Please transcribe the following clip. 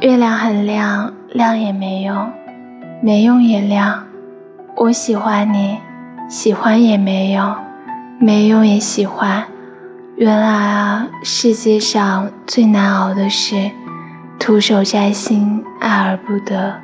月亮很亮，亮也没用，没用也亮。我喜欢你，喜欢也没用，没用也喜欢。原来啊，世界上最难熬的是徒手摘星，爱而不得。